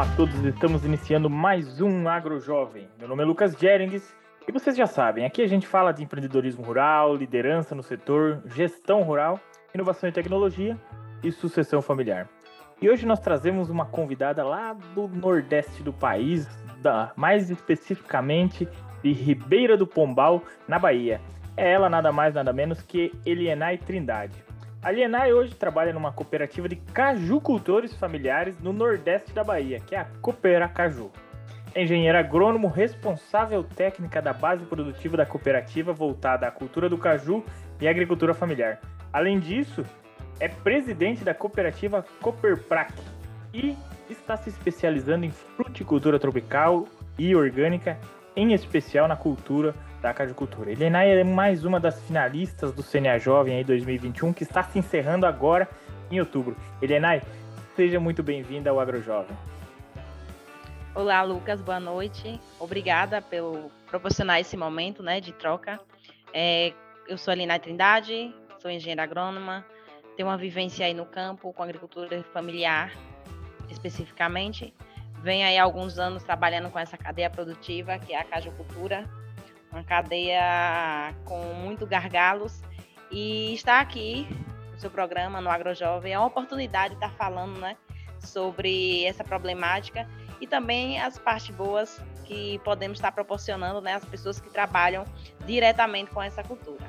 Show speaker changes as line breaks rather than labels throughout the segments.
Olá a todos, estamos iniciando mais um Agro Jovem. Meu nome é Lucas Jerings e vocês já sabem, aqui a gente fala de empreendedorismo rural, liderança no setor, gestão rural, inovação e tecnologia e sucessão familiar. E hoje nós trazemos uma convidada lá do nordeste do país, da, mais especificamente de Ribeira do Pombal, na Bahia. É ela nada mais nada menos que Elienay Trindade. A Alienai hoje trabalha numa cooperativa de cajucultores familiares no nordeste da Bahia, que é a Coopera Caju. É engenheira agrônomo responsável técnica da base produtiva da cooperativa voltada à cultura do caju e agricultura familiar. Além disso, é presidente da cooperativa Cooperprac e está se especializando em fruticultura tropical e orgânica, em especial na cultura da cajucultura. Helena é mais uma das finalistas do CNA Jovem aí 2021 que está se encerrando agora em outubro. Helena, seja muito bem-vinda ao AgroJovem.
Olá, Lucas, boa noite. Obrigada pelo proporcionar esse momento né, de troca. É, eu sou a Helena Trindade, sou engenheira agrônoma, tenho uma vivência aí no campo com agricultura familiar, especificamente. Venho aí há alguns anos trabalhando com essa cadeia produtiva, que é a cajucultura, uma cadeia com muito gargalos e está aqui no seu programa no AgroJovem é uma oportunidade de estar falando, né, sobre essa problemática e também as partes boas que podemos estar proporcionando, né, às pessoas que trabalham diretamente com essa cultura.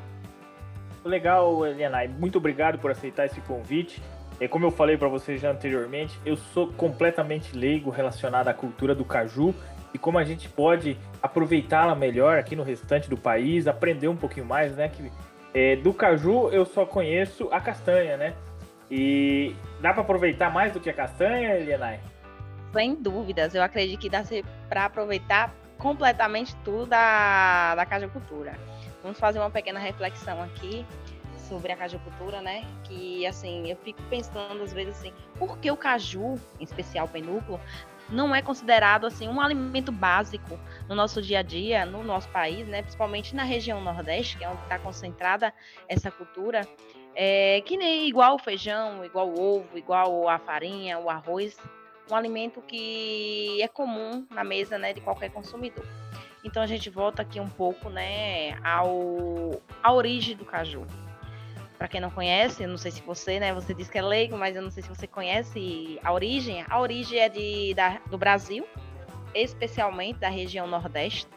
Legal, Eliana. Muito obrigado por aceitar esse convite. É, como eu falei para vocês já anteriormente, eu sou completamente leigo relacionado à cultura do caju e como a gente pode aproveitá-la melhor aqui no restante do país, aprender um pouquinho mais, né? Que é, do caju eu só conheço a castanha, né? E dá para aproveitar mais do que a castanha, Elianai?
Sem dúvidas, eu acredito que dá para aproveitar completamente tudo da, da cajucultura. Vamos fazer uma pequena reflexão aqui sobre a cajucultura, né? Que assim, eu fico pensando às vezes assim, por que o caju, em especial o penúculo, não é considerado assim um alimento básico no nosso dia a dia, no nosso país, né? Principalmente na região Nordeste, que é onde está concentrada essa cultura, é, que nem igual o feijão, igual o ovo, igual a farinha, o arroz, um alimento que é comum na mesa, né, de qualquer consumidor. Então a gente volta aqui um pouco, né, ao a origem do caju. Para quem não conhece, eu não sei se você, né? Você disse que é leigo, mas eu não sei se você conhece a origem. A origem é de, da, do Brasil, especialmente da região Nordeste.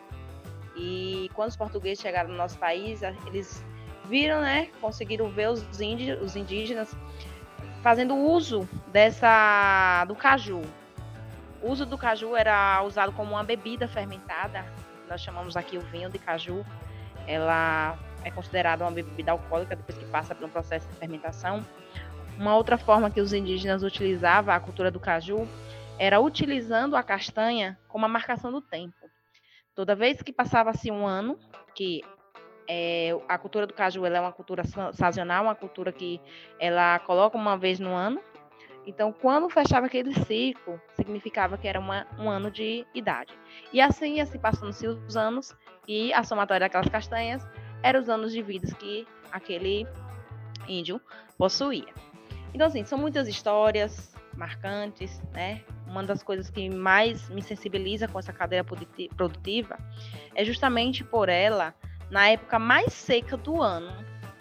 E quando os portugueses chegaram no nosso país, eles viram, né? Conseguiram ver os, índios, os indígenas fazendo uso dessa do caju. O uso do caju era usado como uma bebida fermentada. Nós chamamos aqui o vinho de caju. Ela é considerada uma bebida alcoólica depois que passa por um processo de fermentação. Uma outra forma que os indígenas utilizavam a cultura do caju era utilizando a castanha como a marcação do tempo. Toda vez que passava-se um ano, que é, a cultura do caju é uma cultura sazonal, uma cultura que ela coloca uma vez no ano. Então, quando fechava aquele ciclo, significava que era uma, um ano de idade. E assim ia se passando-se os anos e a somatória daquelas castanhas eram os anos de vida que aquele índio possuía. Então, assim, são muitas histórias marcantes, né? Uma das coisas que mais me sensibiliza com essa cadeia produtiva é justamente por ela, na época mais seca do ano,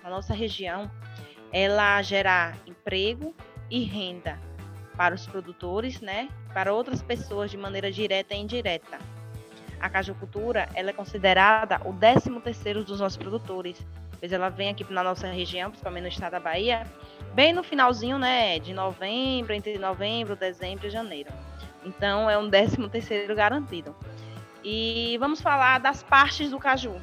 na nossa região, ela gerar emprego e renda para os produtores, né? Para outras pessoas de maneira direta e indireta a cajucultura ela é considerada o 13 terceiro dos nossos produtores, pois ela vem aqui na nossa região, principalmente no estado da Bahia, bem no finalzinho, né, de novembro, entre novembro, dezembro e janeiro. Então é um 13 terceiro garantido. E vamos falar das partes do caju.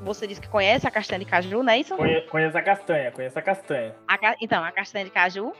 Você disse que conhece a castanha de caju, não é isso?
Conheço a castanha, conheço a castanha.
A, então, a castanha de caju,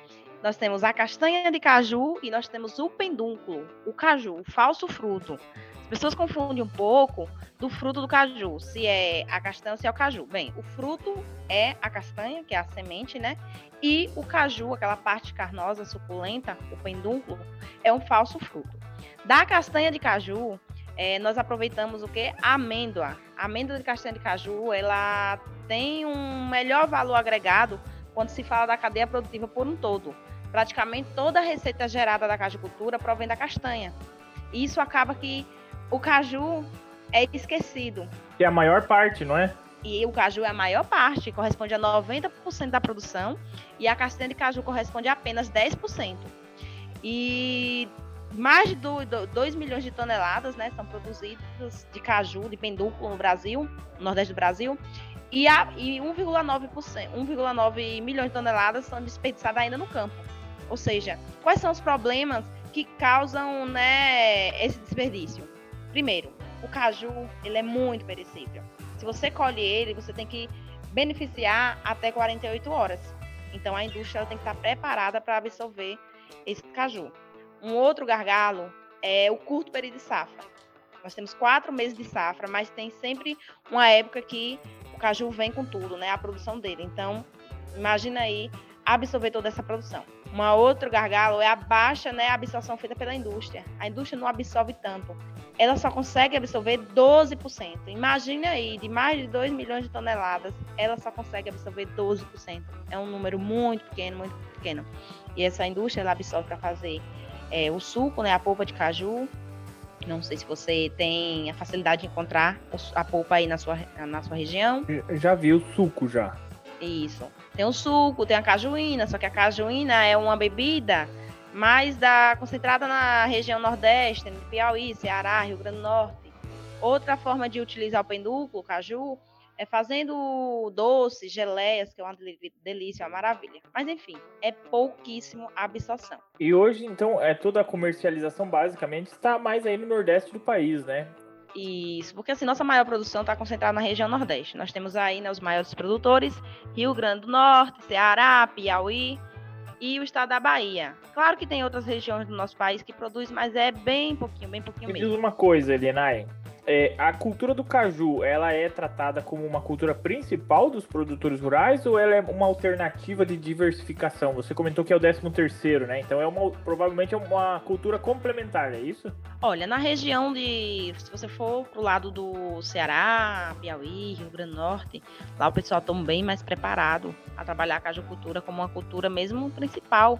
nós temos a castanha de caju e nós temos o pendúnculo, o caju, o falso fruto. As pessoas confundem um pouco do fruto do caju, se é a castanha ou se é o caju. Bem, o fruto é a castanha, que é a semente, né? E o caju, aquela parte carnosa, suculenta, o pendúnculo, é um falso fruto. Da castanha de caju, é, nós aproveitamos o que? A amêndoa. A amêndoa de castanha de caju, ela tem um melhor valor agregado quando se fala da cadeia produtiva por um todo praticamente toda a receita gerada da cajucultura provém da castanha. E isso acaba que o caju é esquecido.
Que é a maior parte, não é?
E o caju é a maior parte, corresponde a 90% da produção, e a castanha de caju corresponde a apenas 10%. E mais de 2 milhões de toneladas né, são produzidas de caju, de pendúculo no Brasil, no Nordeste do Brasil, e, e 1,9 milhões de toneladas são desperdiçadas ainda no campo. Ou seja, quais são os problemas que causam né, esse desperdício? Primeiro, o caju ele é muito perecível. Se você colhe ele, você tem que beneficiar até 48 horas. Então a indústria tem que estar preparada para absorver esse caju. Um outro gargalo é o curto período de safra. Nós temos quatro meses de safra, mas tem sempre uma época que o caju vem com tudo, né? A produção dele. Então, imagina aí absorver toda essa produção. Uma outro gargalo é a baixa né, absorção feita pela indústria. A indústria não absorve tanto. Ela só consegue absorver 12%. Imagine aí, de mais de 2 milhões de toneladas, ela só consegue absorver 12%. É um número muito pequeno, muito pequeno. E essa indústria ela absorve para fazer é, o suco, né, a polpa de caju. Não sei se você tem a facilidade de encontrar a polpa aí na sua, na sua região.
Já vi o suco já.
Isso. Tem o suco, tem a cajuína, só que a cajuína é uma bebida mais da, concentrada na região nordeste, no Piauí, Ceará, Rio Grande do Norte. Outra forma de utilizar o pendúculo, o caju, é fazendo doces, geleias, que é uma delícia, uma maravilha. Mas enfim, é pouquíssimo a absorção.
E hoje, então, é toda a comercialização basicamente está mais aí no nordeste do país, né?
Isso, porque assim, nossa maior produção está concentrada na região Nordeste. Nós temos aí né, os maiores produtores, Rio Grande do Norte, Ceará, Piauí e o estado da Bahia. Claro que tem outras regiões do nosso país que produzem, mas é bem pouquinho, bem pouquinho
Me
mesmo.
diz uma coisa, Elienay. É, a cultura do caju, ela é tratada como uma cultura principal dos produtores rurais ou ela é uma alternativa de diversificação? Você comentou que é o 13 terceiro, né? Então é uma, provavelmente é uma cultura complementar, é isso?
Olha, na região de, se você for pro lado do Ceará, Piauí, Rio Grande do Norte, lá o pessoal está bem mais preparado a trabalhar a cajucultura como uma cultura mesmo principal,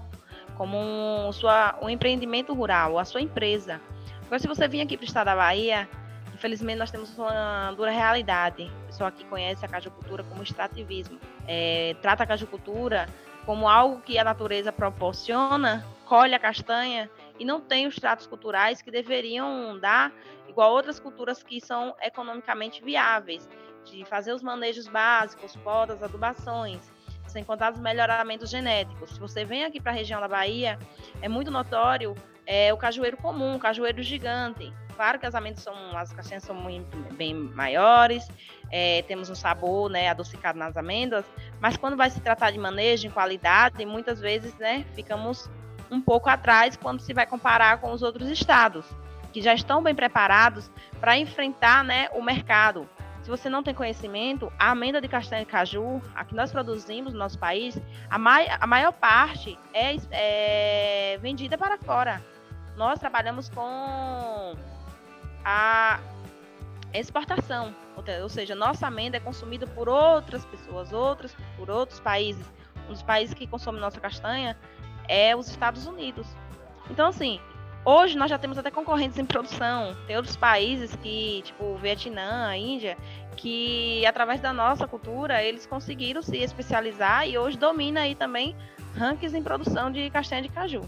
como um, sua, um empreendimento rural, a sua empresa. Agora, se você vir aqui para o estado da Bahia, Infelizmente, nós temos uma dura realidade. O pessoal aqui conhece a cajucultura como extrativismo. É, trata a cajucultura como algo que a natureza proporciona, colhe a castanha e não tem os tratos culturais que deveriam dar, igual outras culturas que são economicamente viáveis, de fazer os manejos básicos, podas, adubações, sem contar os melhoramentos genéticos. Se você vem aqui para a região da Bahia, é muito notório é, o cajueiro comum, o cajueiro gigante. Claro que as amêndoas são, as castanhas são muito bem maiores, é, temos um sabor, né, adocicado nas amêndoas, mas quando vai se tratar de manejo, em qualidade, muitas vezes, né, ficamos um pouco atrás quando se vai comparar com os outros estados, que já estão bem preparados para enfrentar, né, o mercado. Se você não tem conhecimento, a amêndoa de castanha e caju, a que nós produzimos no nosso país, a, mai a maior parte é, é vendida para fora. Nós trabalhamos com a exportação, ou seja, nossa amêndoa é consumida por outras pessoas, outras por outros países. Um dos países que consome nossa castanha é os Estados Unidos. Então, assim, hoje nós já temos até concorrentes em produção. Tem outros países que, tipo o Vietnã, a Índia, que através da nossa cultura eles conseguiram se especializar e hoje domina aí também rankings em produção de castanha de caju.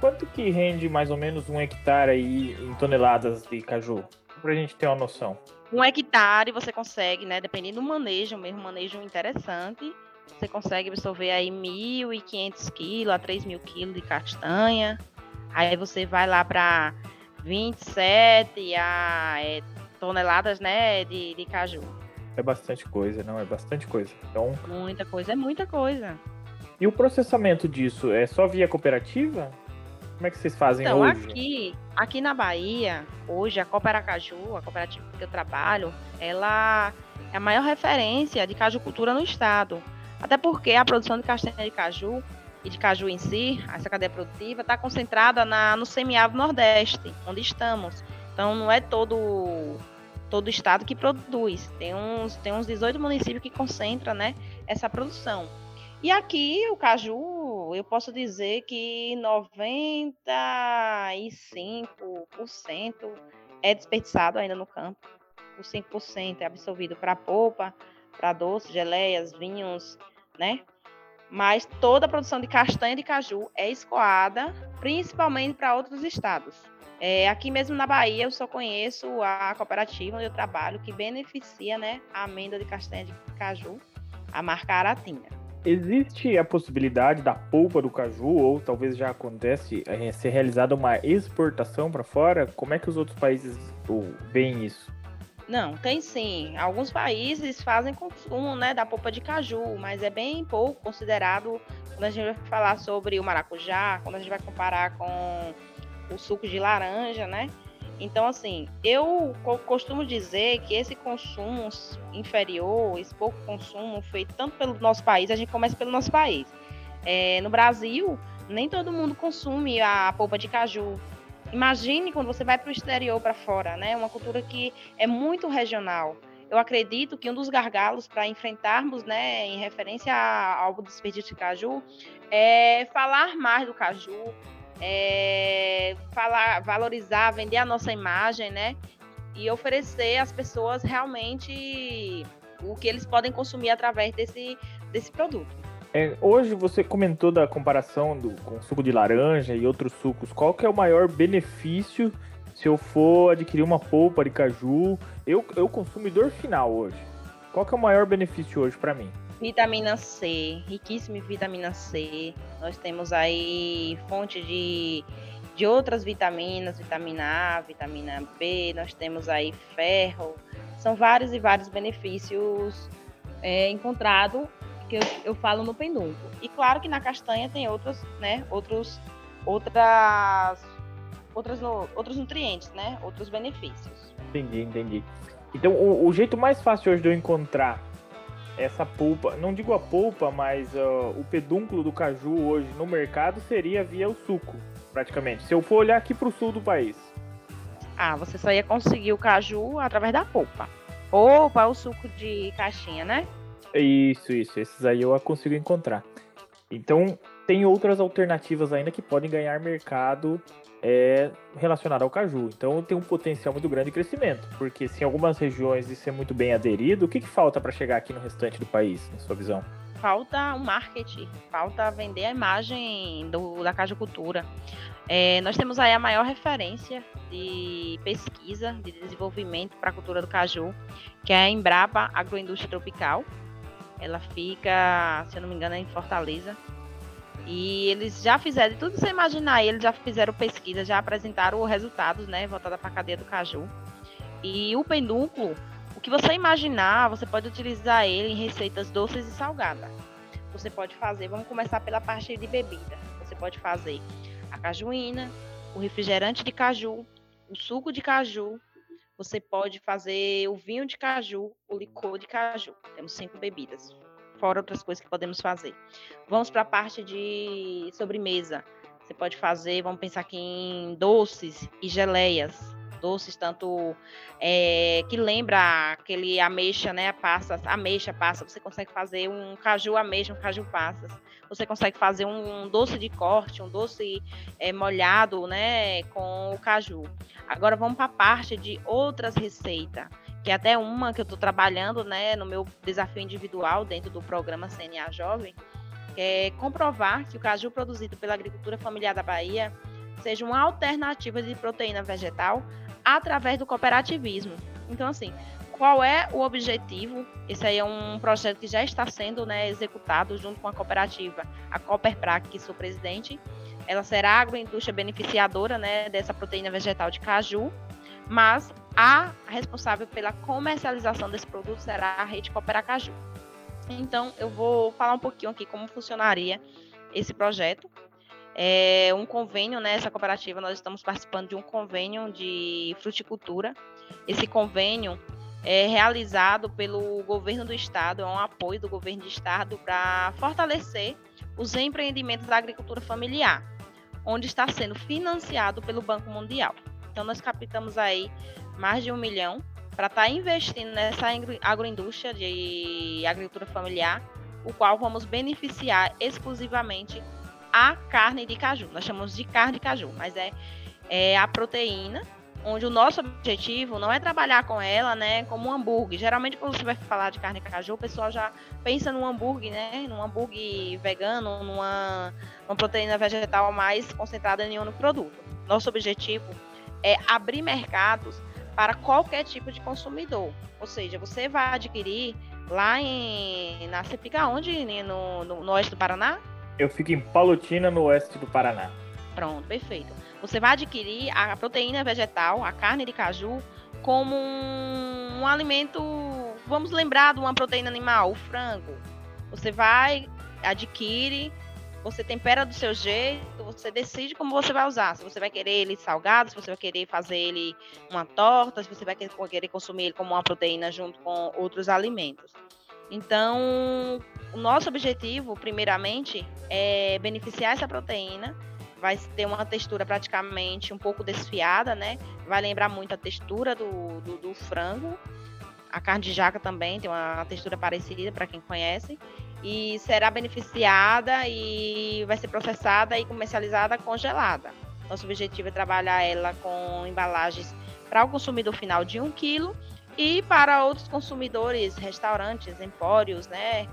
Quanto que rende mais ou menos um hectare aí em toneladas de caju? Pra gente ter uma noção.
Um hectare você consegue, né? Dependendo do manejo, mesmo manejo interessante, você consegue absorver aí 1.500 quilos a 3.000 quilos de castanha. Aí você vai lá para 27 a, é, toneladas, né, de, de caju.
É bastante coisa, não? É bastante coisa. Então...
Muita coisa, é muita coisa.
E o processamento disso é só via cooperativa? Como é que vocês fazem
então,
hoje?
Aqui, aqui na Bahia, hoje, a Cooperacaju, a cooperativa que eu trabalho, ela é a maior referência de cajucultura no estado. Até porque a produção de castanha de caju e de caju em si, essa cadeia produtiva, está concentrada na, no semiárido nordeste, onde estamos. Então, não é todo todo o estado que produz. Tem uns, tem uns 18 municípios que concentram né, essa produção. E aqui o caju eu posso dizer que 95% é desperdiçado ainda no campo. O 5% é absorvido para polpa, para doce, geleias, vinhos, né? Mas toda a produção de castanha de caju é escoada, principalmente para outros estados. É, aqui mesmo na Bahia, eu só conheço a cooperativa onde eu trabalho, que beneficia né, a amenda de castanha de caju, a marca Aratinga.
Existe a possibilidade da polpa do caju, ou talvez já acontece, é, ser realizada uma exportação para fora? Como é que os outros países veem isso?
Não, tem sim. Alguns países fazem consumo né, da polpa de caju, mas é bem pouco considerado quando a gente vai falar sobre o maracujá, quando a gente vai comparar com o suco de laranja, né? Então, assim, eu costumo dizer que esse consumo inferior, esse pouco consumo feito tanto pelo nosso país, a gente começa pelo nosso país. É, no Brasil, nem todo mundo consome a polpa de caju, Imagine quando você vai para o exterior, para fora, né? Uma cultura que é muito regional. Eu acredito que um dos gargalos para enfrentarmos, né, em referência ao desperdício de caju, é falar mais do caju, é falar, valorizar, vender a nossa imagem, né? E oferecer às pessoas realmente o que eles podem consumir através desse, desse produto.
É, hoje você comentou da comparação do, com suco de laranja e outros sucos. Qual que é o maior benefício se eu for adquirir uma polpa de caju? Eu, eu consumidor final hoje. Qual que é o maior benefício hoje para mim?
Vitamina C, riquíssima em vitamina C. Nós temos aí fonte de, de outras vitaminas, vitamina A, vitamina B. Nós temos aí ferro. São vários e vários benefícios é, encontrados que eu, eu falo no pendúnculo. E claro que na castanha tem outros, né, outros, outras, outras, outros nutrientes, né, outros benefícios.
Entendi, entendi. Então, o, o jeito mais fácil hoje de eu encontrar essa polpa, não digo a polpa, mas uh, o pedúnculo do caju hoje no mercado seria via o suco, praticamente. Se eu for olhar aqui para o sul do país.
Ah, você só ia conseguir o caju através da polpa. Polpa é o suco de caixinha, né?
Isso, isso. Esses aí eu consigo encontrar. Então, tem outras alternativas ainda que podem ganhar mercado é, relacionado ao caju. Então, tem um potencial muito grande de crescimento. Porque se em algumas regiões isso é muito bem aderido, o que, que falta para chegar aqui no restante do país, na sua visão?
Falta o um marketing, falta vender a imagem do, da cajucultura. É, nós temos aí a maior referência de pesquisa, de desenvolvimento para a cultura do caju, que é a Embrapa Agroindústria Tropical, ela fica, se eu não me engano, em Fortaleza. E eles já fizeram, tudo você imaginar, eles já fizeram pesquisa, já apresentaram os resultados, né, voltada para a cadeia do caju. E o pendúnculo, o que você imaginar, você pode utilizar ele em receitas doces e salgadas. Você pode fazer, vamos começar pela parte de bebida. Você pode fazer a cajuína, o refrigerante de caju, o suco de caju, você pode fazer o vinho de caju, o licor de caju. Temos cinco bebidas, fora outras coisas que podemos fazer. Vamos para a parte de sobremesa. Você pode fazer, vamos pensar aqui em doces e geleias doces, tanto é, que lembra aquele ameixa, né? Passas, ameixa, passa. Você consegue fazer um caju ameixa, um caju passas. Você consegue fazer um doce de corte, um doce é, molhado, né? Com o caju. Agora vamos para a parte de outras receitas que até uma que eu estou trabalhando, né, no meu desafio individual dentro do programa CNA Jovem, é comprovar que o caju produzido pela agricultura familiar da Bahia seja uma alternativa de proteína vegetal através do cooperativismo. Então, assim, qual é o objetivo? Esse aí é um projeto que já está sendo né, executado junto com a cooperativa, a Cooperprac, que sou presidente. Ela será a agroindústria beneficiadora né, dessa proteína vegetal de caju, mas a responsável pela comercialização desse produto será a rede Cooperacaju. Então, eu vou falar um pouquinho aqui como funcionaria esse projeto é um convênio, né? Essa cooperativa, nós estamos participando de um convênio de fruticultura. Esse convênio é realizado pelo governo do estado, é um apoio do governo do estado para fortalecer os empreendimentos da agricultura familiar, onde está sendo financiado pelo Banco Mundial. Então, nós captamos aí mais de um milhão para estar tá investindo nessa agroindústria de agricultura familiar, o qual vamos beneficiar exclusivamente a carne de caju. Nós chamamos de carne de caju, mas é, é a proteína onde o nosso objetivo não é trabalhar com ela, né, como um hambúrguer. Geralmente quando você vai falar de carne de caju, o pessoal já pensa num hambúrguer, né, num hambúrguer vegano, numa, numa proteína vegetal mais concentrada em um produto. Nosso objetivo é abrir mercados para qualquer tipo de consumidor. Ou seja, você vai adquirir lá em na você fica onde no, no, no oeste do Paraná?
Eu fico em Palotina, no oeste do Paraná.
Pronto, perfeito. Você vai adquirir a proteína vegetal, a carne de caju, como um, um alimento. Vamos lembrar de uma proteína animal, o frango. Você vai, adquire, você tempera do seu jeito, você decide como você vai usar. Se você vai querer ele salgado, se você vai querer fazer ele uma torta, se você vai querer consumir ele como uma proteína junto com outros alimentos. Então, o nosso objetivo, primeiramente, é beneficiar essa proteína vai ter uma textura praticamente um pouco desfiada, né? Vai lembrar muito a textura do, do, do frango. A carne de jaca também tem uma textura parecida para quem conhece. E será beneficiada e vai ser processada e comercializada congelada. Nosso objetivo é trabalhar ela com embalagens para o consumidor final de 1 kg e para outros consumidores, restaurantes, empórios, né?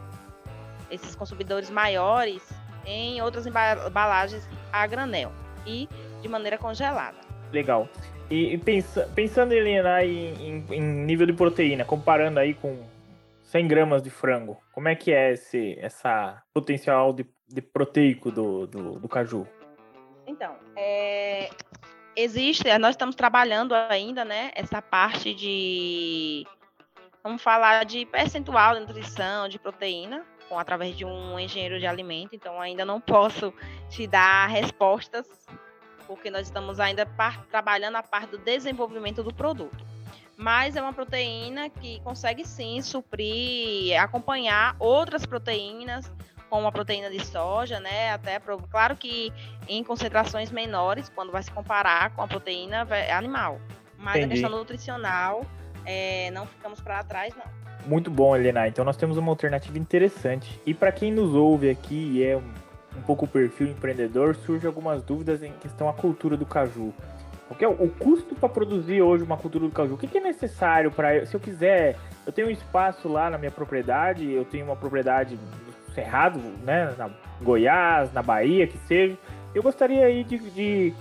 Esses consumidores maiores em outras embalagens a granel e de maneira congelada.
Legal. E, e pensa, pensando Helena, em, em, em, nível de proteína, comparando aí com 100 gramas de frango, como é que é esse essa potencial de, de proteico do, do, do caju?
Então, é, existe, nós estamos trabalhando ainda, né, essa parte de, vamos falar de percentual de nutrição, de proteína, com através de um engenheiro de alimento, então ainda não posso te dar respostas, porque nós estamos ainda par, trabalhando a parte do desenvolvimento do produto. Mas é uma proteína que consegue sim suprir, acompanhar outras proteínas, como a proteína de soja, né? Até claro que em concentrações menores, quando vai se comparar com a proteína animal. Mas Entendi. a questão nutricional, é, não ficamos para trás, não.
Muito bom, Helena. Então nós temos uma alternativa interessante. E para quem nos ouve aqui e é um, um pouco o perfil empreendedor, surge algumas dúvidas em questão à cultura do caju. O que é o custo para produzir hoje uma cultura do caju? O que, é necessário para se eu quiser? Eu tenho um espaço lá na minha propriedade, eu tenho uma propriedade no Cerrado, né, na Goiás, na Bahia, que seja. Eu gostaria aí de, de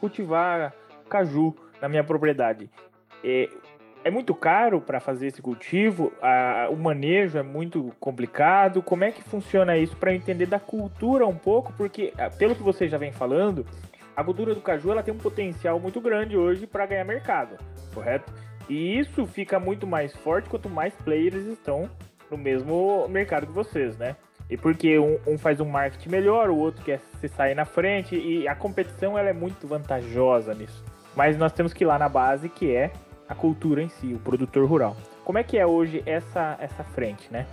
cultivar caju na minha propriedade. É, é muito caro para fazer esse cultivo, a, o manejo é muito complicado. Como é que funciona isso para entender da cultura um pouco? Porque, pelo que você já vem falando, a cultura do caju ela tem um potencial muito grande hoje para ganhar mercado, correto? E isso fica muito mais forte quanto mais players estão no mesmo mercado que vocês, né? E porque um, um, faz um marketing melhor, o outro quer se sair na frente, e a competição ela é muito vantajosa nisso. Mas nós temos que ir lá na base, que é a cultura em si, o produtor rural. Como é que é hoje essa, essa frente, né?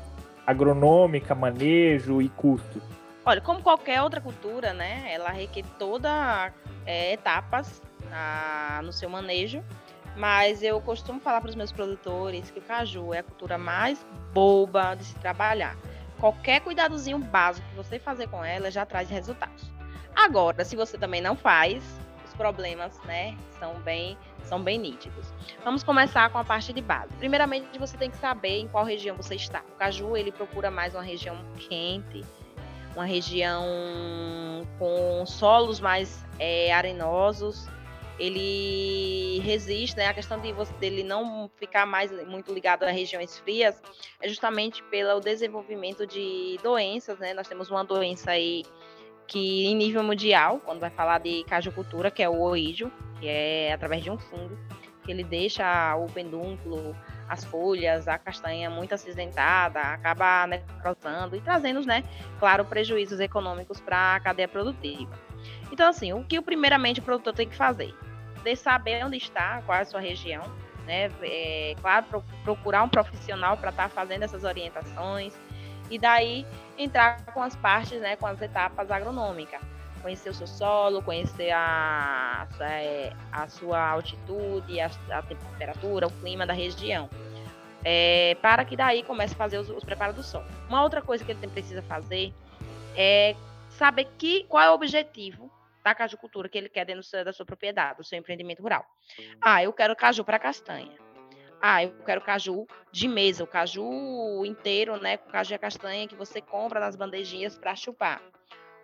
Agronômica, manejo e custo.
Olha, como qualquer outra cultura, né? Ela requer toda é, etapas a, no seu manejo. Mas eu costumo falar para os meus produtores que o caju é a cultura mais boba de se trabalhar. Qualquer cuidadozinho básico que você fazer com ela já traz resultados. Agora, se você também não faz, os problemas, né, são bem são bem nítidos. Vamos começar com a parte de base. Primeiramente, você tem que saber em qual região você está. O caju, ele procura mais uma região quente, uma região com solos mais é, arenosos. Ele resiste, né? A questão de você, dele não ficar mais muito ligado a regiões frias é justamente pelo desenvolvimento de doenças, né? Nós temos uma doença aí que em nível mundial, quando vai falar de cajucultura, que é o oídio, que é através de um fungo, que ele deixa o pendúnculo, as folhas, a castanha muito acinzentada, acaba necrosando e trazendo, né, claro, prejuízos econômicos para a cadeia produtiva. Então, assim, o que primeiramente o produtor tem que fazer? De saber onde está, qual é a sua região, né? É, claro, procurar um profissional para estar tá fazendo essas orientações, e daí entrar com as partes, né, com as etapas agronômicas. Conhecer o seu solo, conhecer a, a, é, a sua altitude, a, a, temperatura, o clima da região. É, para que daí comece a fazer os, os preparos do solo. Uma outra coisa que ele precisa fazer é saber que, qual é o objetivo da cajucultura que ele quer dentro da sua propriedade, do seu empreendimento rural. Ah, eu quero caju para castanha. Ah, eu quero caju de mesa, o caju inteiro, né, com caju e castanha que você compra nas bandejinhas para chupar.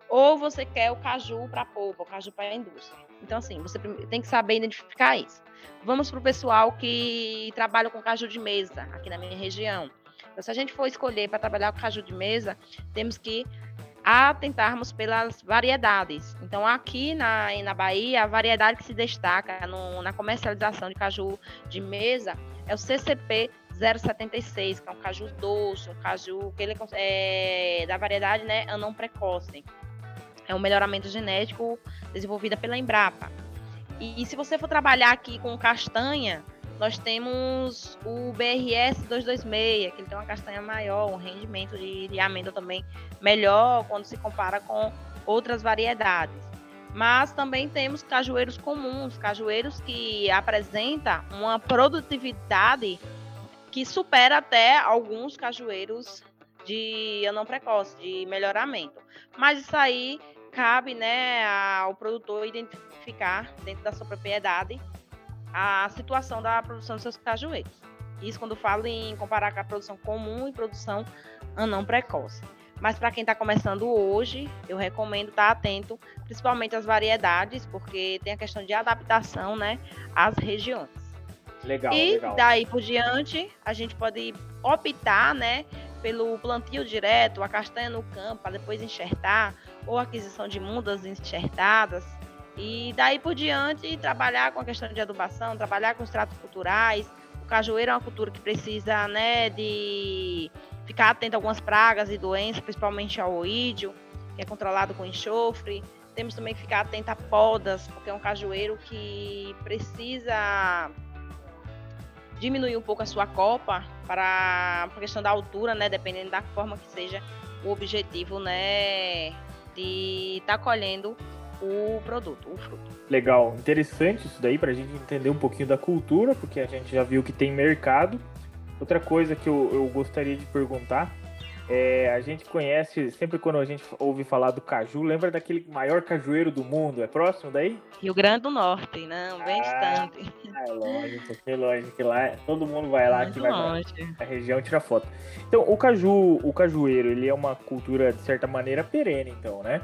Ou você quer o caju para polpa, o caju para a indústria. Então, assim, você tem que saber identificar isso. Vamos para o pessoal que trabalha com caju de mesa, aqui na minha região. Então, se a gente for escolher para trabalhar com caju de mesa, temos que atentarmos pelas variedades. Então, aqui na, na Bahia, a variedade que se destaca no, na comercialização de caju de mesa é o CCP 076, que é um caju doce, um caju que ele é da variedade né, anão precoce. É um melhoramento genético desenvolvido pela Embrapa. E, e se você for trabalhar aqui com castanha, nós temos o BRS 226, que ele tem uma castanha maior, um rendimento de, de amêndoa também melhor quando se compara com outras variedades. Mas também temos cajueiros comuns, cajueiros que apresentam uma produtividade que supera até alguns cajueiros de anão precoce, de melhoramento. Mas isso aí cabe né, ao produtor identificar dentro da sua propriedade a situação da produção dos seus cajueiros. Isso quando falo em comparar com a produção comum e produção anão precoce. Mas para quem está começando hoje, eu recomendo estar tá atento, principalmente às variedades, porque tem a questão de adaptação né, às regiões.
Legal,
e
legal.
daí por diante, a gente pode optar né, pelo plantio direto, a castanha no campo, para depois enxertar, ou aquisição de mudas enxertadas, e daí por diante, trabalhar com a questão de adubação, trabalhar com os tratos culturais. O cajueiro é uma cultura que precisa né, de ficar atento a algumas pragas e doenças, principalmente ao oídio, que é controlado com enxofre. Temos também que ficar atento a podas, porque é um cajueiro que precisa diminuir um pouco a sua copa para a questão da altura, né, dependendo da forma que seja o objetivo, né, de estar tá colhendo o produto, o fruto.
Legal, interessante isso daí para a gente entender um pouquinho da cultura, porque a gente já viu que tem mercado. Outra coisa que eu, eu gostaria de perguntar é, a gente conhece, sempre quando a gente ouve falar do caju, lembra daquele maior cajueiro do mundo? É próximo daí?
Rio Grande do Norte, não, bem ah, distante.
É longe, um pouquinho longe, que lá todo mundo vai lá, Muito que vai longe. a região tira foto. Então, o caju, o cajueiro, ele é uma cultura, de certa maneira, perene, então, né?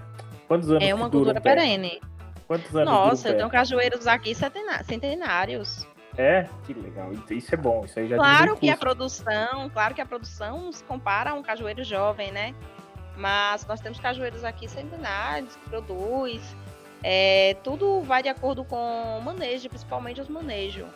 Quantos anos É uma cultura perene.
Quantos anos
Nossa, eu tenho cajueiros aqui centenários.
É, que legal. Isso é bom. Isso aí já
claro que a produção, claro que a produção se compara a um cajueiro jovem, né? Mas nós temos cajueiros aqui centenários que produz. É, tudo vai de acordo com o manejo, principalmente os manejos.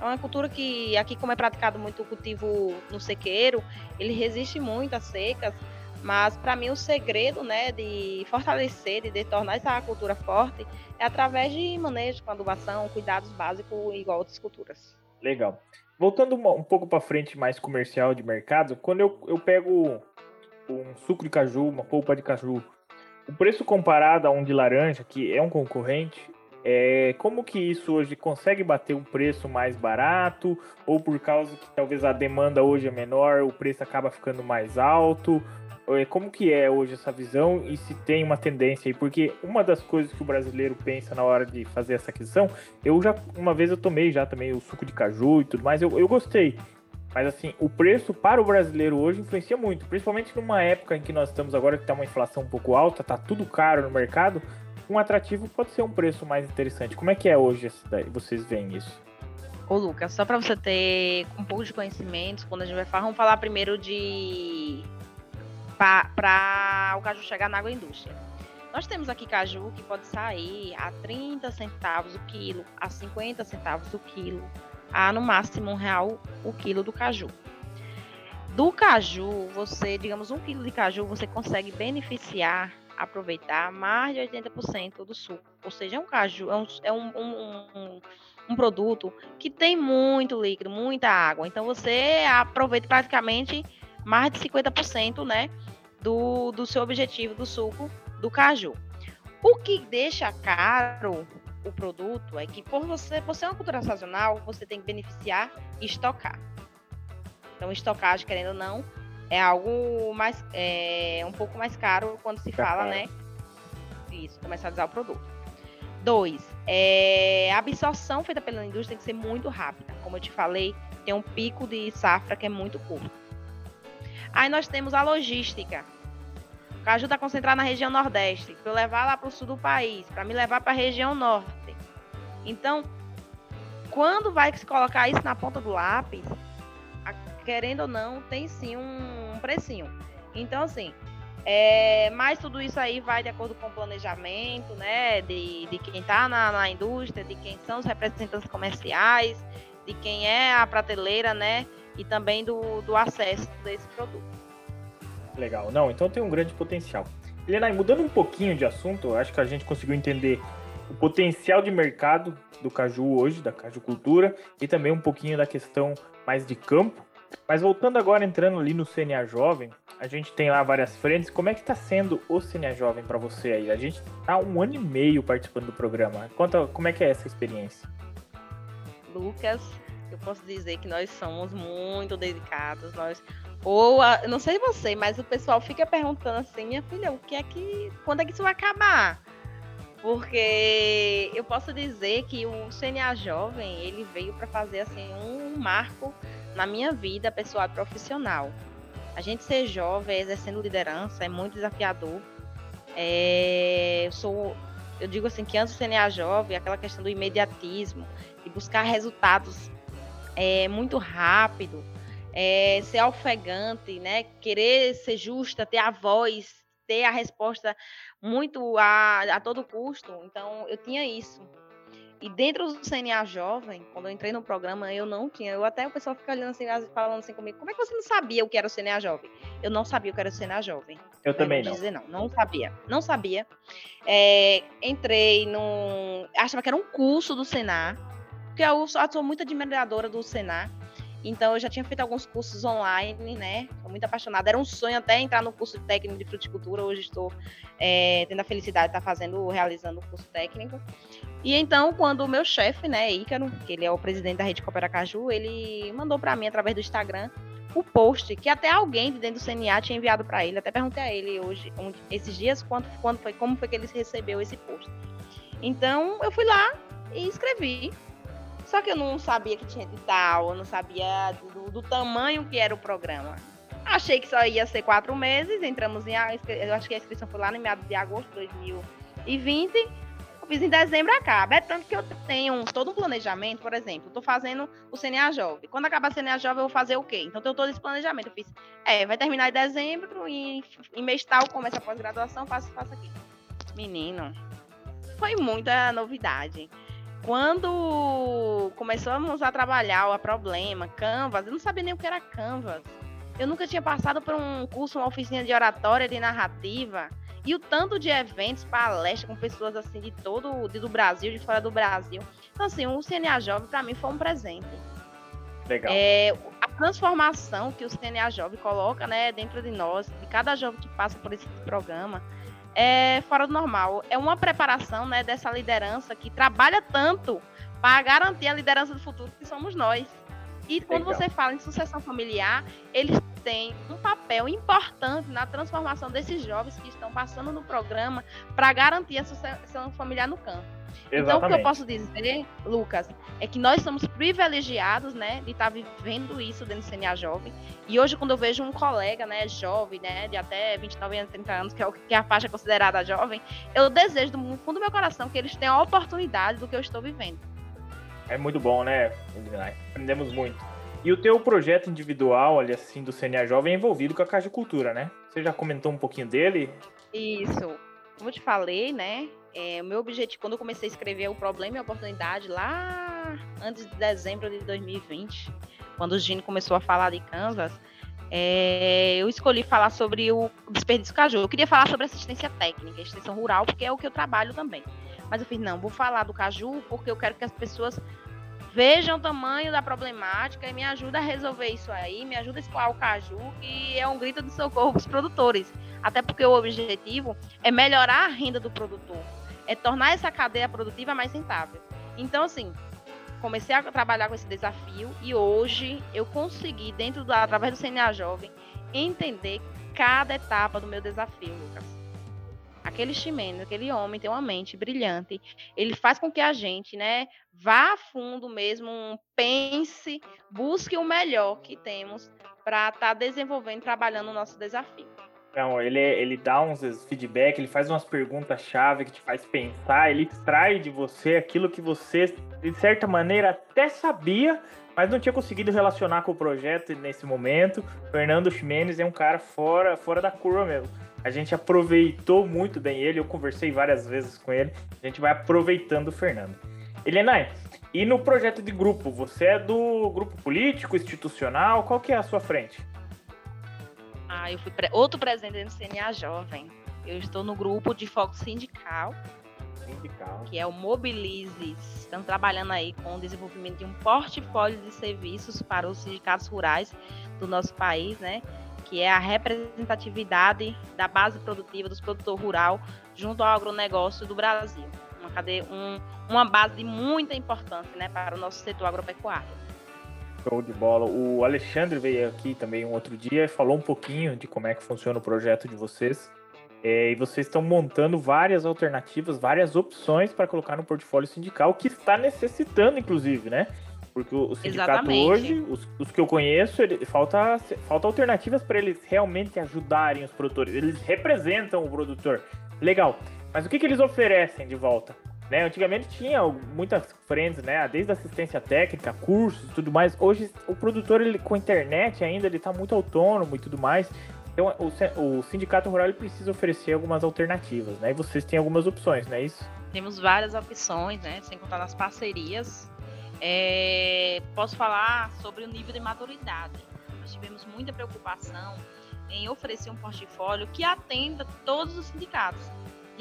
É uma cultura que aqui, como é praticado muito o cultivo no sequeiro, ele resiste muito às secas. Mas para mim o segredo, né, de fortalecer de tornar essa cultura forte é através de manejo com adubação, cuidados básicos igual outras culturas.
Legal. Voltando um pouco para frente mais comercial de mercado, quando eu, eu pego um suco de caju, uma polpa de caju, o preço comparado a um de laranja, que é um concorrente, é, como que isso hoje consegue bater um preço mais barato? Ou por causa que talvez a demanda hoje é menor, o preço acaba ficando mais alto? É, como que é hoje essa visão e se tem uma tendência aí? Porque uma das coisas que o brasileiro pensa na hora de fazer essa aquisição, eu já, uma vez eu tomei já também o suco de caju e tudo mais, eu, eu gostei. Mas assim, o preço para o brasileiro hoje influencia muito, principalmente numa época em que nós estamos agora que está uma inflação um pouco alta, tá tudo caro no mercado, um atrativo pode ser um preço mais interessante. Como é que é hoje vocês veem isso?
Ô Lucas, só para você ter um pouco de conhecimento, quando a gente vai falar, vamos falar primeiro de para o caju chegar na agroindústria. Nós temos aqui caju que pode sair a 30 centavos o quilo, a 50 centavos o quilo, a no máximo um real o quilo do caju. Do caju, você, digamos, um quilo de caju, você consegue beneficiar, aproveitar mais de 80% do suco. Ou seja, é um caju, é um, é um, um, um, um produto que tem muito líquido, muita água. Então você aproveita praticamente mais de 50%, né? do, do seu objetivo do suco do caju. O que deixa caro o produto é que por você, por ser uma cultura sazonal, você tem que beneficiar e estocar. Então, estocagem, querendo ou não, é algo mais é, um pouco mais caro quando se fala, né, Isso, comercializar o produto. Dois, é, a absorção feita pela indústria tem que ser muito rápida. Como eu te falei, tem um pico de safra que é muito curto. Aí nós temos a logística. O caju está concentrado na região nordeste, para eu levar lá para o sul do país, para me levar para a região norte. Então, quando vai se colocar isso na ponta do lápis, querendo ou não, tem sim um, precinho. Então, assim, é, mas tudo isso aí vai de acordo com o planejamento, né? De, de quem está na, na indústria, de quem são os representantes comerciais, de quem é a prateleira, né? E também do, do acesso desse produto.
Legal. Não, então tem um grande potencial. Helena, mudando um pouquinho de assunto, acho que a gente conseguiu entender o potencial de mercado do caju hoje, da cajucultura, e também um pouquinho da questão mais de campo. Mas voltando agora, entrando ali no CNA Jovem, a gente tem lá várias frentes. Como é que está sendo o CNA Jovem para você aí? A gente está um ano e meio participando do programa. Conta como é que é essa experiência.
Lucas, eu posso dizer que nós somos muito dedicados. Nós ou não sei você, mas o pessoal fica perguntando assim, minha filha, o que é que quando é que isso vai acabar? Porque eu posso dizer que o CNA Jovem, ele veio para fazer assim um marco na minha vida pessoal e profissional. A gente ser jovem, exercendo liderança, é muito desafiador. É, eu sou, eu digo assim que antes do CNA Jovem, aquela questão do imediatismo, de buscar resultados é, muito rápido, é, ser ofegante, né? Querer ser justa, ter a voz, ter a resposta muito a, a todo custo. Então, eu tinha isso. E dentro do CNA Jovem, quando eu entrei no programa, eu não tinha. Eu até o pessoal fica olhando assim, falando assim comigo, como é que você não sabia o que era o CNA Jovem? Eu não sabia o que era o CNA Jovem.
Eu também não.
Dizer não, não sabia. Não sabia. É, entrei num. Achava que era um curso do Senar, porque eu sou muito admiradora do Senar. Então eu já tinha feito alguns cursos online, né? Sou muito apaixonada. Era um sonho até entrar no curso técnico de fruticultura. Hoje estou é, tendo a felicidade de estar fazendo, realizando o curso técnico. E então, quando o meu chefe, né, Ícaro, que ele é o presidente da Rede Coopera Caju, ele mandou para mim através do Instagram o post que até alguém de dentro do CNA tinha enviado para ele. Até perguntei a ele hoje, um, esses dias, quanto, quando foi, como foi que ele recebeu esse post. Então, eu fui lá e escrevi só que eu não sabia que tinha edital, eu não sabia do, do, tamanho que era o programa. Achei que só ia ser quatro meses, entramos em. Eu acho que a inscrição foi lá no meados de agosto de 2020. Eu fiz em dezembro acaba. É tanto que eu tenho todo um planejamento, por exemplo, estou fazendo o CNA Jovem. Quando acabar o CNA Jovem, eu vou fazer o quê? Então eu tenho todo esse planejamento. Eu fiz, é, vai terminar em dezembro e em mês tal começa a pós-graduação, faço, faço aqui. Menino, foi muita novidade. Quando começamos a trabalhar o problema, Canvas, eu não sabia nem o que era Canvas. Eu nunca tinha passado por um curso, uma oficina de oratória, de narrativa. E o tanto de eventos, palestras com pessoas assim de todo de, do Brasil, de fora do Brasil. Então, assim, o CNA Jovem para mim foi um presente.
Legal.
É, a transformação que o CNA Jovem coloca né, dentro de nós, de cada jovem que passa por esse programa, é fora do normal. É uma preparação né, dessa liderança que trabalha tanto para garantir a liderança do futuro que somos nós. E quando Legal. você fala em sucessão familiar, eles têm um papel importante na transformação desses jovens que estão passando no programa para garantir a sucessão familiar no campo. Exatamente. Então, o que eu posso dizer, Lucas, é que nós somos privilegiados, né, de estar tá vivendo isso dentro do CNA Jovem. E hoje, quando eu vejo um colega, né, jovem, né, de até 29 anos, 30 anos, que é, o, que é a faixa considerada jovem, eu desejo do fundo do meu coração que eles tenham a oportunidade do que eu estou vivendo.
É muito bom, né? Aprendemos muito. E o teu projeto individual, ali assim, do CNA Jovem é envolvido com a Cultura, né? Você já comentou um pouquinho dele?
Isso. Como eu te falei, né? É, o meu objetivo, quando eu comecei a escrever o Problema e a Oportunidade, lá antes de dezembro de 2020, quando o Gino começou a falar de Canvas, é, eu escolhi falar sobre o desperdício caju. Eu queria falar sobre assistência técnica, extensão rural, porque é o que eu trabalho também. Mas eu fiz, não, vou falar do caju porque eu quero que as pessoas vejam o tamanho da problemática e me ajuda a resolver isso aí, me ajuda a explorar o caju, que é um grito de socorro para os produtores. Até porque o objetivo é melhorar a renda do produtor é tornar essa cadeia produtiva mais rentável. Então, assim, comecei a trabalhar com esse desafio e hoje eu consegui, dentro do, através do CNA Jovem, entender cada etapa do meu desafio, Lucas. Aquele chimeno, aquele homem tem uma mente brilhante, ele faz com que a gente, né, vá a fundo mesmo, pense, busque o melhor que temos para estar tá desenvolvendo, trabalhando o nosso desafio.
Não, ele, ele dá uns feedback, ele faz umas perguntas-chave que te faz pensar, ele extrai de você aquilo que você, de certa maneira, até sabia, mas não tinha conseguido relacionar com o projeto nesse momento. Fernando Ximenes é um cara fora, fora da curva mesmo. A gente aproveitou muito bem ele, eu conversei várias vezes com ele. A gente vai aproveitando o Fernando. Elenay, e no projeto de grupo, você é do grupo político, institucional, qual que é a sua frente?
Ah, eu fui pre outro presidente do CNA Jovem. Eu estou no grupo de foco sindical, sindical. que é o Mobilize. Estamos trabalhando aí com o desenvolvimento de um portfólio de serviços para os sindicatos rurais do nosso país, né? Que é a representatividade da base produtiva dos produtores rural junto ao agronegócio do Brasil. Uma, cadeia, um, uma base de muita importância né, para o nosso setor agropecuário.
Show de bola. O Alexandre veio aqui também um outro dia e falou um pouquinho de como é que funciona o projeto de vocês. É, e vocês estão montando várias alternativas, várias opções para colocar no portfólio sindical, que está necessitando, inclusive, né? Porque o, sindicato Exatamente. hoje, os, os, que eu conheço, ele, falta, falta alternativas para eles realmente ajudarem os produtores. Eles representam o produtor. Legal. Mas o que, que eles oferecem de volta? Né? Antigamente tinha muitas frentes, né? Desde assistência técnica, cursos e tudo mais. Hoje o produtor ele, com internet ainda ele está muito autônomo e tudo mais. Então o, o sindicato rural ele precisa oferecer algumas alternativas, né? E vocês têm algumas opções, não é isso?
Temos várias opções, né? Sem contar nas parcerias. É... Posso falar sobre o nível de maturidade. Nós tivemos muita preocupação em oferecer um portfólio que atenda todos os sindicatos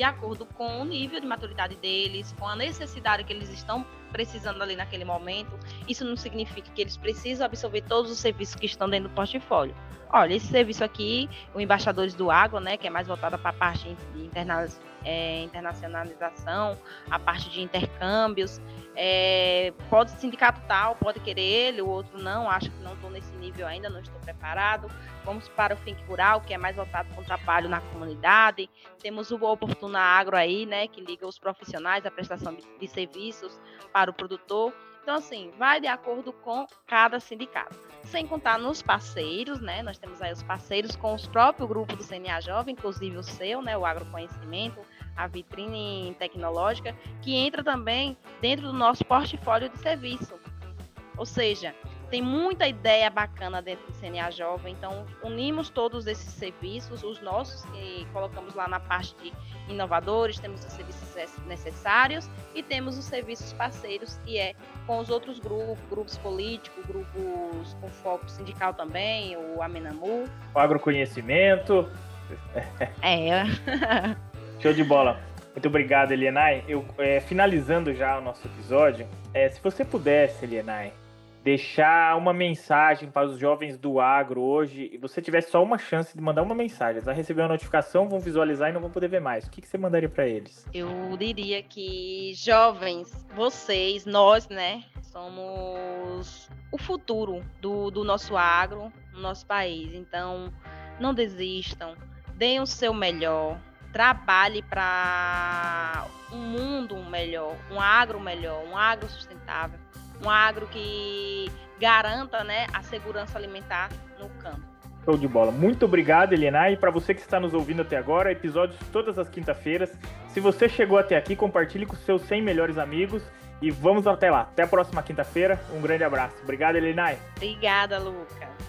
de acordo com o nível de maturidade deles, com a necessidade que eles estão precisando ali naquele momento. Isso não significa que eles precisam absorver todos os serviços que estão dentro do portfólio. Olha, esse serviço aqui, o Embaixadores do Água, né, que é mais voltado para a parte de interna é, internacionalização, a parte de intercâmbios, é, pode sindicato tal, pode querer ele, o outro não, acho que não estou nesse nível ainda, não estou preparado. Vamos para o Think Rural, que é mais voltado para o trabalho na comunidade. Temos o Oportuna Agro aí, né, que liga os profissionais à prestação de, de serviços para o produtor. Então, assim, vai de acordo com cada sindicato. Sem contar nos parceiros, né? Nós temos aí os parceiros com os próprios grupos do CNA Jovem, inclusive o seu, né? O Agroconhecimento, a vitrine tecnológica, que entra também dentro do nosso portfólio de serviço. Ou seja, tem muita ideia bacana dentro do CNA Jovem, então unimos todos esses serviços, os nossos que colocamos lá na parte de inovadores, temos os serviços necessários e temos os serviços parceiros, que é com os outros grupos, grupos políticos, grupos com foco sindical também, o Amenamu.
O agroconhecimento.
É.
Show de bola. Muito obrigado, Elienay. Eu, é, finalizando já o nosso episódio, é, se você pudesse, Elienay, deixar uma mensagem para os jovens do agro hoje e você tivesse só uma chance de mandar uma mensagem, eles vão receber uma notificação, vão visualizar e não vão poder ver mais. O que, que você mandaria para eles?
Eu diria que jovens, vocês, nós, né, somos o futuro do, do nosso agro, no nosso país. Então, não desistam, deem o seu melhor, trabalhe para um mundo melhor, um agro melhor, um agro sustentável, um agro que garanta né, a segurança alimentar no campo.
Show de bola. Muito obrigado, Helena. E para você que está nos ouvindo até agora, episódios todas as quinta-feiras. Se você chegou até aqui, compartilhe com seus 100 melhores amigos. E vamos até lá. Até a próxima quinta-feira. Um grande abraço. Obrigado, Elinai.
Obrigada, Lucas.